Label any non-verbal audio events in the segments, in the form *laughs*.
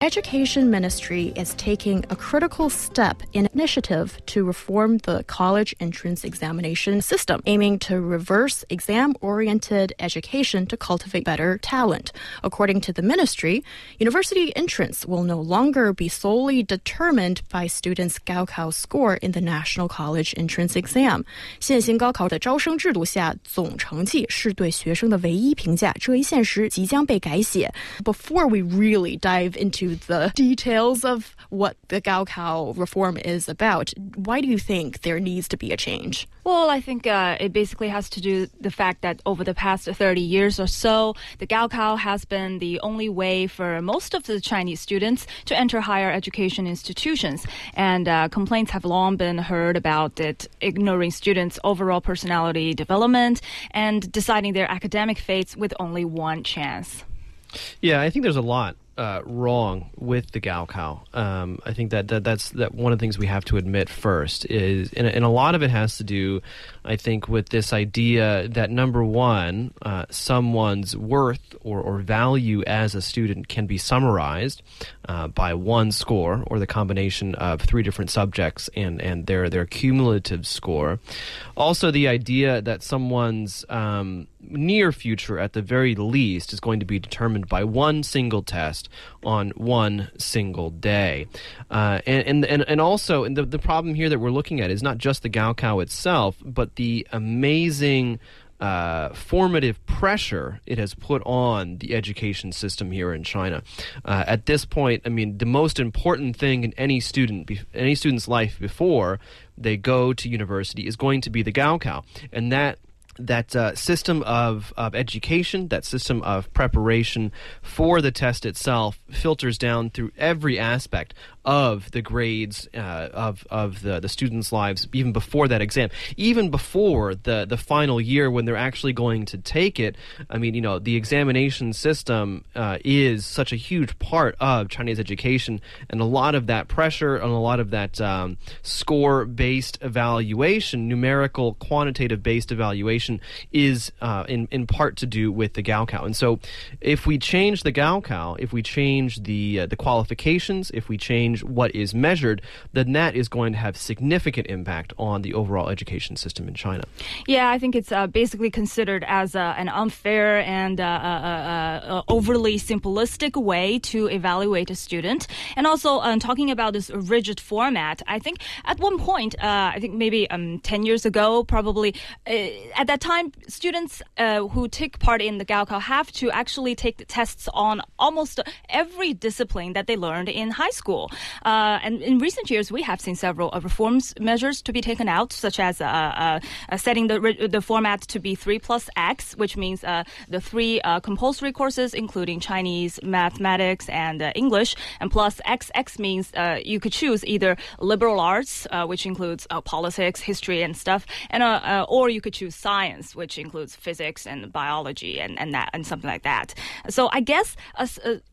Education Ministry is taking a critical step in initiative to reform the college entrance examination system, aiming to reverse exam-oriented education to cultivate better talent. According to the ministry, university entrance will no longer be solely determined by students' Gaokao score in the National College Entrance Exam. 现行高考的招生制度下，总成绩是对学生的唯一评价。这一现实即将被改写。Before we really dive into the details of what the Gaokao reform is about. Why do you think there needs to be a change? Well, I think uh, it basically has to do the fact that over the past 30 years or so, the Gaokao has been the only way for most of the Chinese students to enter higher education institutions. And uh, complaints have long been heard about it ignoring students' overall personality development and deciding their academic fates with only one chance. Yeah, I think there's a lot uh, wrong with the Gaokao. Um, I think that, that that's that one of the things we have to admit first is, and, and a lot of it has to do, I think, with this idea that number one, uh, someone's worth or, or value as a student can be summarized uh, by one score or the combination of three different subjects and and their their cumulative score. Also, the idea that someone's um, near future, at the very least, is going to be determined by one single test on one single day. Uh, and, and, and also, and the, the problem here that we're looking at is not just the Gaokao itself, but the amazing uh, formative pressure it has put on the education system here in China. Uh, at this point, I mean, the most important thing in any student, any student's life before they go to university is going to be the Gaokao, and that that uh, system of, of education, that system of preparation for the test itself filters down through every aspect of the grades uh, of of the the students' lives, even before that exam, even before the the final year when they're actually going to take it. I mean, you know, the examination system uh, is such a huge part of Chinese education, and a lot of that pressure and a lot of that um, score based evaluation, numerical, quantitative based evaluation, is uh, in in part to do with the Gaokao. And so, if we change the Gaokao, if we change the uh, the qualifications, if we change what is measured, then that is going to have significant impact on the overall education system in China. Yeah, I think it's uh, basically considered as uh, an unfair and uh, uh, overly simplistic way to evaluate a student. And also, um, talking about this rigid format, I think at one point, I think maybe um, 10 years ago, probably, at that time, students uh, who take part in the Gaokao have to actually take the tests on almost every discipline that they learned in high school. Uh, and in recent years, we have seen several uh, reforms measures to be taken out, such as uh, uh, uh setting the the format to be three plus X, which means the three compulsory courses, including Chinese, mathematics, and English, and plus XX means you could choose either liberal arts, which includes politics, history, and stuff, and or you could choose science, which includes physics and biology and, and that and something like that. So I guess uh,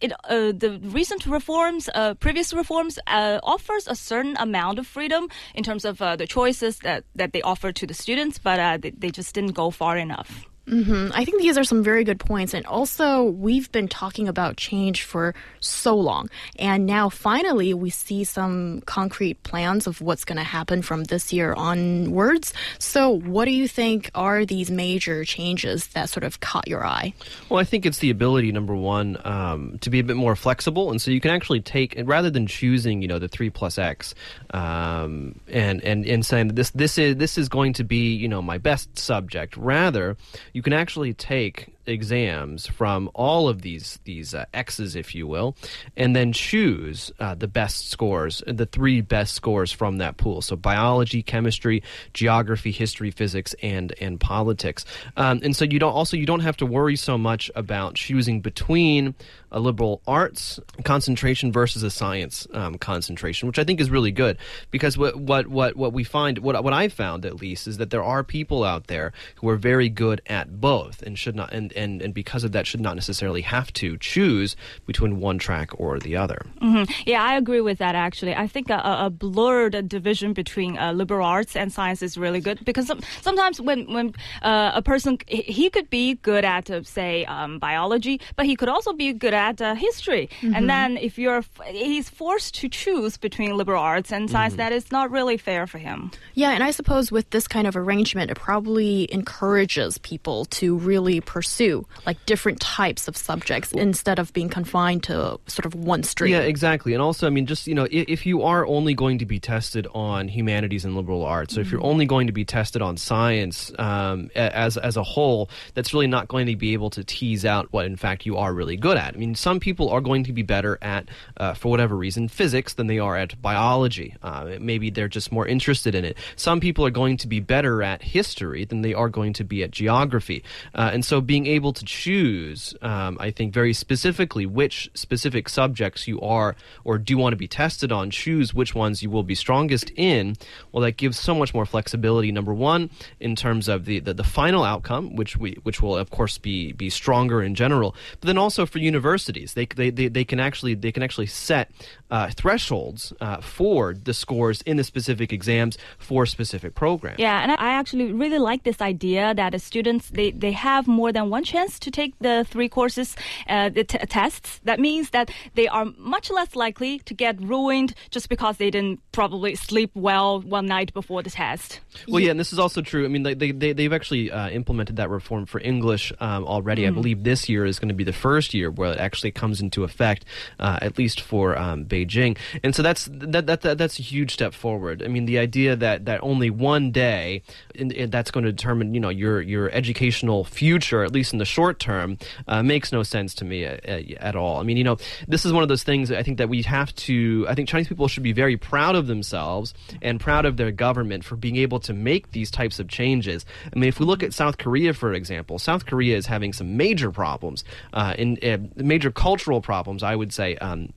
it, uh, the recent reforms, uh, previous reforms uh, offers a certain amount of freedom in terms of uh, the choices that, that they offer to the students, but uh, they, they just didn't go far enough. Mm-hmm. I think these are some very good points. And also, we've been talking about change for so long. And now, finally, we see some concrete plans of what's going to happen from this year onwards. So, what do you think are these major changes that sort of caught your eye? Well, I think it's the ability, number one, um, to be a bit more flexible. And so you can actually take, rather than choosing, you know, the 3 plus X um, and, and, and saying this, this, is, this is going to be, you know, my best subject, rather, you can actually take exams from all of these these uh, X's, if you will, and then choose uh, the best scores, the three best scores from that pool. So biology, chemistry, geography, history, physics, and and politics. Um, and so you don't also you don't have to worry so much about choosing between a liberal arts concentration versus a science um, concentration, which I think is really good because what what what what we find what what I found at least is that there are people out there who are very good at both and should not and and, and, and because of that should not necessarily have to choose between one track or the other. Mm-hmm. Yeah, I agree with that actually. I think a, a blurred division between uh, liberal arts and science is really good because some, sometimes when, when uh, a person, he could be good at, uh, say, um, biology, but he could also be good at uh, history. Mm-hmm. And then if you're, he's forced to choose between liberal arts and science, mm-hmm. that is not really fair for him. Yeah, and I suppose with this kind of arrangement, it probably encourages people to really pursue like different types of subjects instead of being confined to sort of one stream. Yeah, exactly. And also, I mean, just, you know, if, if you are only going to be tested on humanities and liberal arts, so mm-hmm. if you're mm-hmm. only going to be tested on science um, as, as a whole, that's really not going to be able to tease out what, in fact, you are really good at. I mean, some people are going to be better at, uh, for whatever reason, physics than they are at biology. Uh, maybe they're just more interested in it. Some people are going to be better at history than they are going to be at geography. Uh, and so being able to choose, um, I think, very specifically which specific subjects you are or do want to be tested on, choose which ones you will be strongest in, well, that gives so much more flexibility, number one, in terms of the, the, the final outcome, which we which will, of course, be, be stronger in general, but then also for universities, they, they, they, they can actually they can actually set uh, thresholds uh, for the scores in the specific exams for specific programs. Yeah, and I actually really like this idea that the students they, they have more than one chance to take the three courses, uh, the t- tests. That means that they are much less likely to get ruined just because they didn't probably sleep well one night before the test. Well, yeah, and this is also true. I mean, they, they, they've actually uh, implemented that reform for English um, already. Mm. I believe this year is going to be the first year where it actually comes into effect, uh, at least for um, Beijing. And so that's that, that, that, that's a huge step forward. I mean, the idea that, that only one day in, in, that's going to determine you know your your educational future, at least in the short term, uh, makes no sense to me at, at, all. I mean, you know, this is one of those things I think that we have to. I think Chinese people should be very proud of themselves and proud of their government for being able to make these types of changes. I mean, if we look at South Korea, for example, South Korea is having some major problems, uh, in uh, major cultural problems, I would say. Um,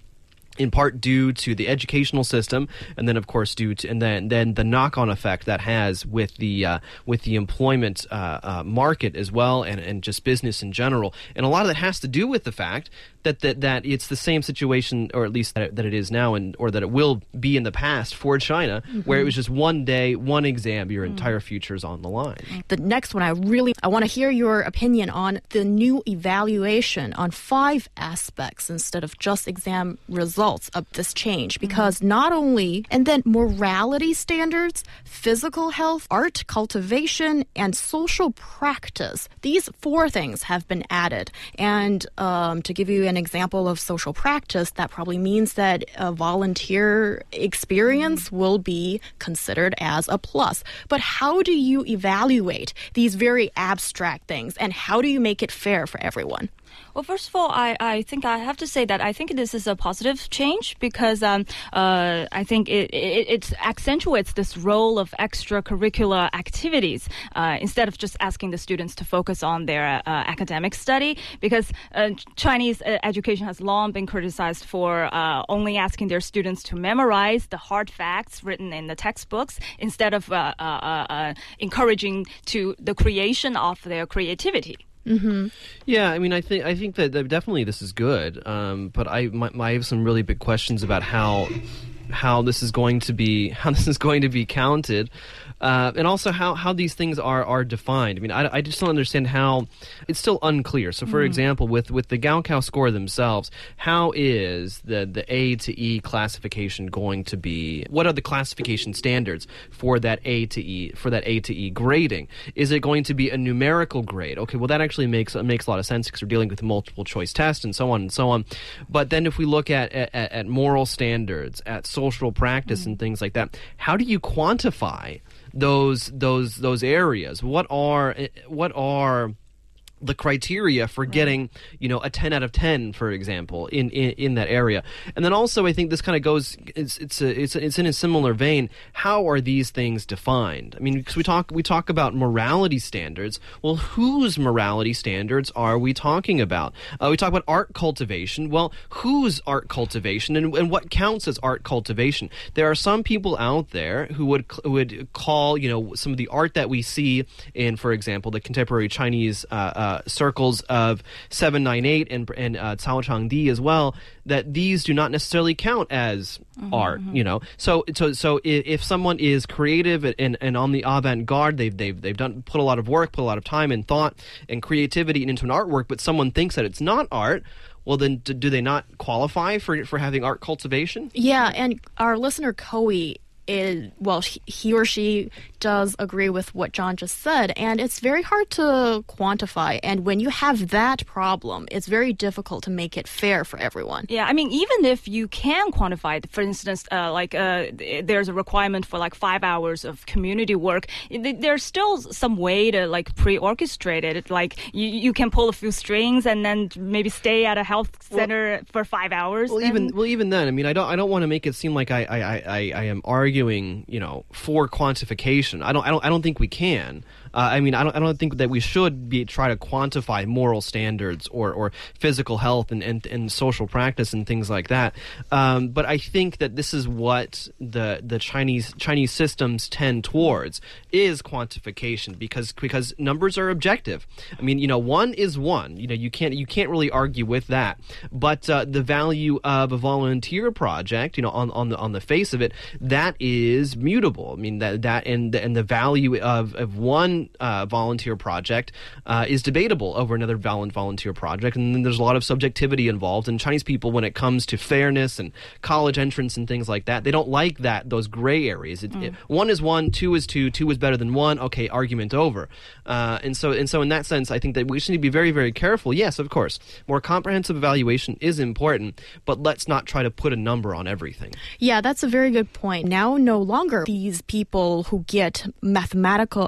in part due to the educational system, and then of course due to and then then the knock-on effect that has with the uh, with the employment uh, uh, market as well, and and just business in general, and a lot of that has to do with the fact that that, that it's the same situation, or at least that it, that it is now, and or that it will be in the past for China, mm-hmm. where it was just one day, one exam, your mm. entire future is on the line. The next one, I really I want to hear your opinion on the new evaluation on five aspects instead of just exam results of this change, mm-hmm. because mm-hmm. not only and then morality standards, physical health, art cultivation, and social practice. These four things have been added, and um, to give you an an example of social practice, that probably means that a volunteer experience will be considered as a plus. But how do you evaluate these very abstract things and how do you make it fair for everyone? Well, first of all, I, I think I have to say that I think this is a positive change because um, uh, I think it, it, it, accentuates this role of extracurricular activities uh, instead of just asking the students to focus on their uh, academic study because uh, Chinese uh, education has long been criticized for uh, only asking their students to memorize the hard facts written in the textbooks instead of encouraging to the creation of their creativity. Mm-hmm. Yeah, I mean, I think I think that, that definitely this is good, um, but I my, I have some really big questions about how how this is going to be *laughs* how this is going to be counted. Uh, and also how, how these things are, are defined. I mean, I, I just don't understand how it's still unclear. So, for mm. example, with, with the Gaokao score themselves, how is the, the A to E classification going to be? What are the classification standards for that A to E for that A to E grading? Is it going to be a numerical grade? Okay, well that actually makes makes a lot of sense because we're dealing with multiple choice tests and so on and so on. But then if we look at at, at moral standards, at social practice mm. and things like that, how do you quantify? Those those those areas? What are what are the criteria for getting you know a 10 out of 10 for example in in, in that area. And then also i think this kind of goes it's it's a, it's, a, it's in a similar vein. How are these things defined? I mean because we talk we talk about morality standards. Well whose morality standards are we talking about? Uh, we talk about art cultivation. Well whose art cultivation and, and what counts as art cultivation? There are some people out there who would who would call you know some of the art that we see in for example the contemporary chinese uh, uh circles of 798 and and uh, Cao Changdi as well that these do not necessarily count as art. You know, so so so if someone is creative and, and on the avant garde, they've they've they've done put a lot of work, put a lot of time and thought and creativity into an artwork, but someone thinks that it's not art. Well, then, do they not qualify for for having art cultivation? Yeah, and our listener Koei is well, he or she does agree with what John just said, and it's very hard to quantify. And when you have that problem, it's very difficult to make it fair for everyone. Yeah, I mean, even if you can quantify it, for instance, uh, like uh, there's a requirement for like five hours of community work, there's still some way to like pre-orchestrate it. Like you, you can pull a few strings and then maybe stay at a health center for five hours. Well, then- even well, even then, I mean, I don't, I don't want to make it seem like I, I, I, I- I am arguing, you know, for quantification. I don't, I don't, I don't think we can. Uh, I mean, I don't, I don't think that we should be try to quantify moral standards or, or physical health and, and, and social practice and things like that. Um, but I think that this is what the the Chinese Chinese systems tend towards is quantification because because numbers are objective. I mean, you know, one is one. You know, you can't you can't really argue with that. But uh, the value of a volunteer project, you know, on, on the on the face of it, that is mutable. I mean, that that and the, and the value of of one uh, volunteer project uh, is debatable over another vol- volunteer project, and then there's a lot of subjectivity involved. And Chinese people, when it comes to fairness and college entrance and things like that, they don't like that those gray areas. It, it- one is one, two is two, two is better than one. Okay, argument over. Uh, and so and so in that sense, I think that we should need to be very very careful. Yes, of course, more comprehensive evaluation is important, but let's not try to put a number on everything. Yeah, that's a very good point. Now, no longer these people who get mathematical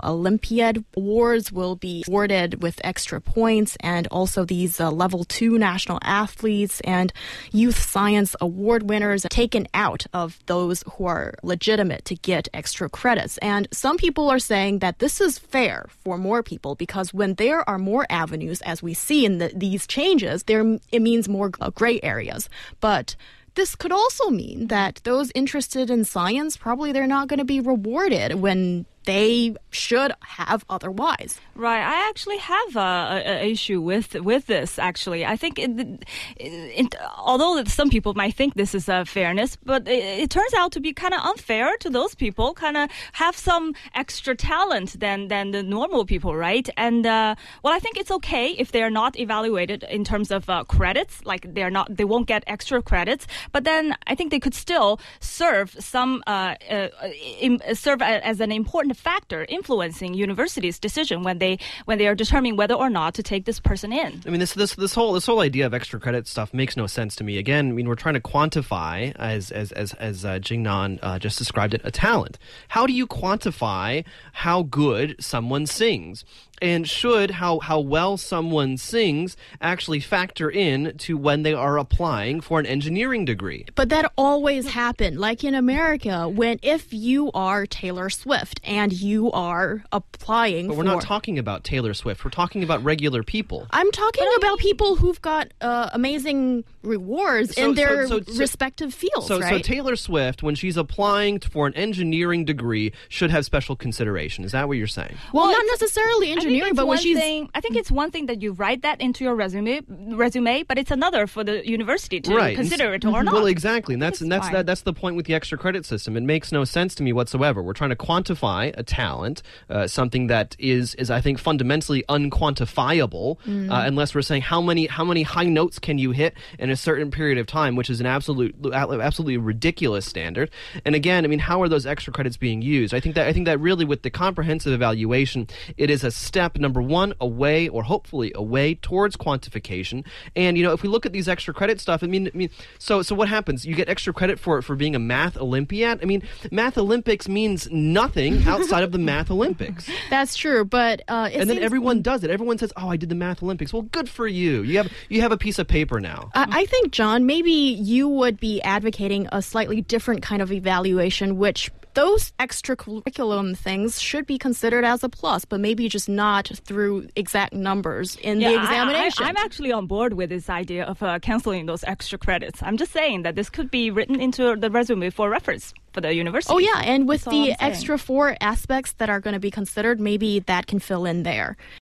Awards will be awarded with extra points, and also these uh, level two national athletes and youth science award winners taken out of those who are legitimate to get extra credits. And some people are saying that this is fair for more people because when there are more avenues, as we see in the, these changes, there it means more gray areas. But this could also mean that those interested in science probably they're not going to be rewarded when they should have otherwise. Right. I actually have a, a, a issue with with this. Actually, I think it, it, although some people might think this is a fairness, but it, it turns out to be kind of unfair to those people. Kind of have some extra talent than than the normal people, right? And uh, well, I think it's okay if they are not evaluated in terms of uh, credits. Like they're not, they won't get extra credits. But then I think they could still serve some uh, uh, im- serve as an important factor influencing universities' decision when they when they are determining whether or not to take this person in. I mean, this this this whole this whole idea of extra credit stuff makes no sense to me. Again, I mean, we're trying to quantify, as as as as uh, Jingnan uh, just described it, a talent. How do you quantify how good someone sings? And should how how well someone sings actually factor in to when they are applying for an engineering degree? But that always happened. Like in America, when if you are Taylor Swift and you are applying But we're for not talking about Taylor Swift. We're talking about regular people. I'm talking about people who've got uh, amazing rewards So- in their so- so- so- respective fields, So, so? Taylor Swift, when she's applying for an engineering degree, should have special consideration. Is that what you're saying? well, Well, not necessarily I think engineering, but when she's thing, I think it's one thing that you write that into your resume, resume, but it's another for the university to right. consider it or not. Well, exactly, and that's and that's that, that's the point with the extra credit system. It makes no sense to me whatsoever. We're trying to quantify a talent, uh, something that is is I think fundamentally unquantifiable, Mm. uh, unless we're saying how many how many high notes can you hit in a certain period of time, which is an absolute absolutely ridiculous standard. And again, I mean, how are those extra credits being used? I think that I think that really with the comprehensive evaluation, it is a step number one away or hopefully away towards quantification. And you know, if we look at these extra credit stuff, I mean, I mean, so so what happens? You get extra credit for it for being a math Olympiad. I mean, math Olympics means nothing *laughs* outside of the math Olympics. that's true, but uh, and then everyone does it. Everyone says, "Oh, I did the math Olympics." Well, good for you. You have you have a piece of paper now. I I think, John, maybe you would be advocating a slightly different kind of evaluation, which those extracurriculum things should be considered as a plus, but maybe just not through exact numbers in Yeah, the examination. I, am actually on board with this idea of uh, canceling those extra credits. I'm just saying that this could be written into the resume for reference for the university. Oh yeah, and with That's the extra four aspects that are going to be considered, maybe that can fill in there.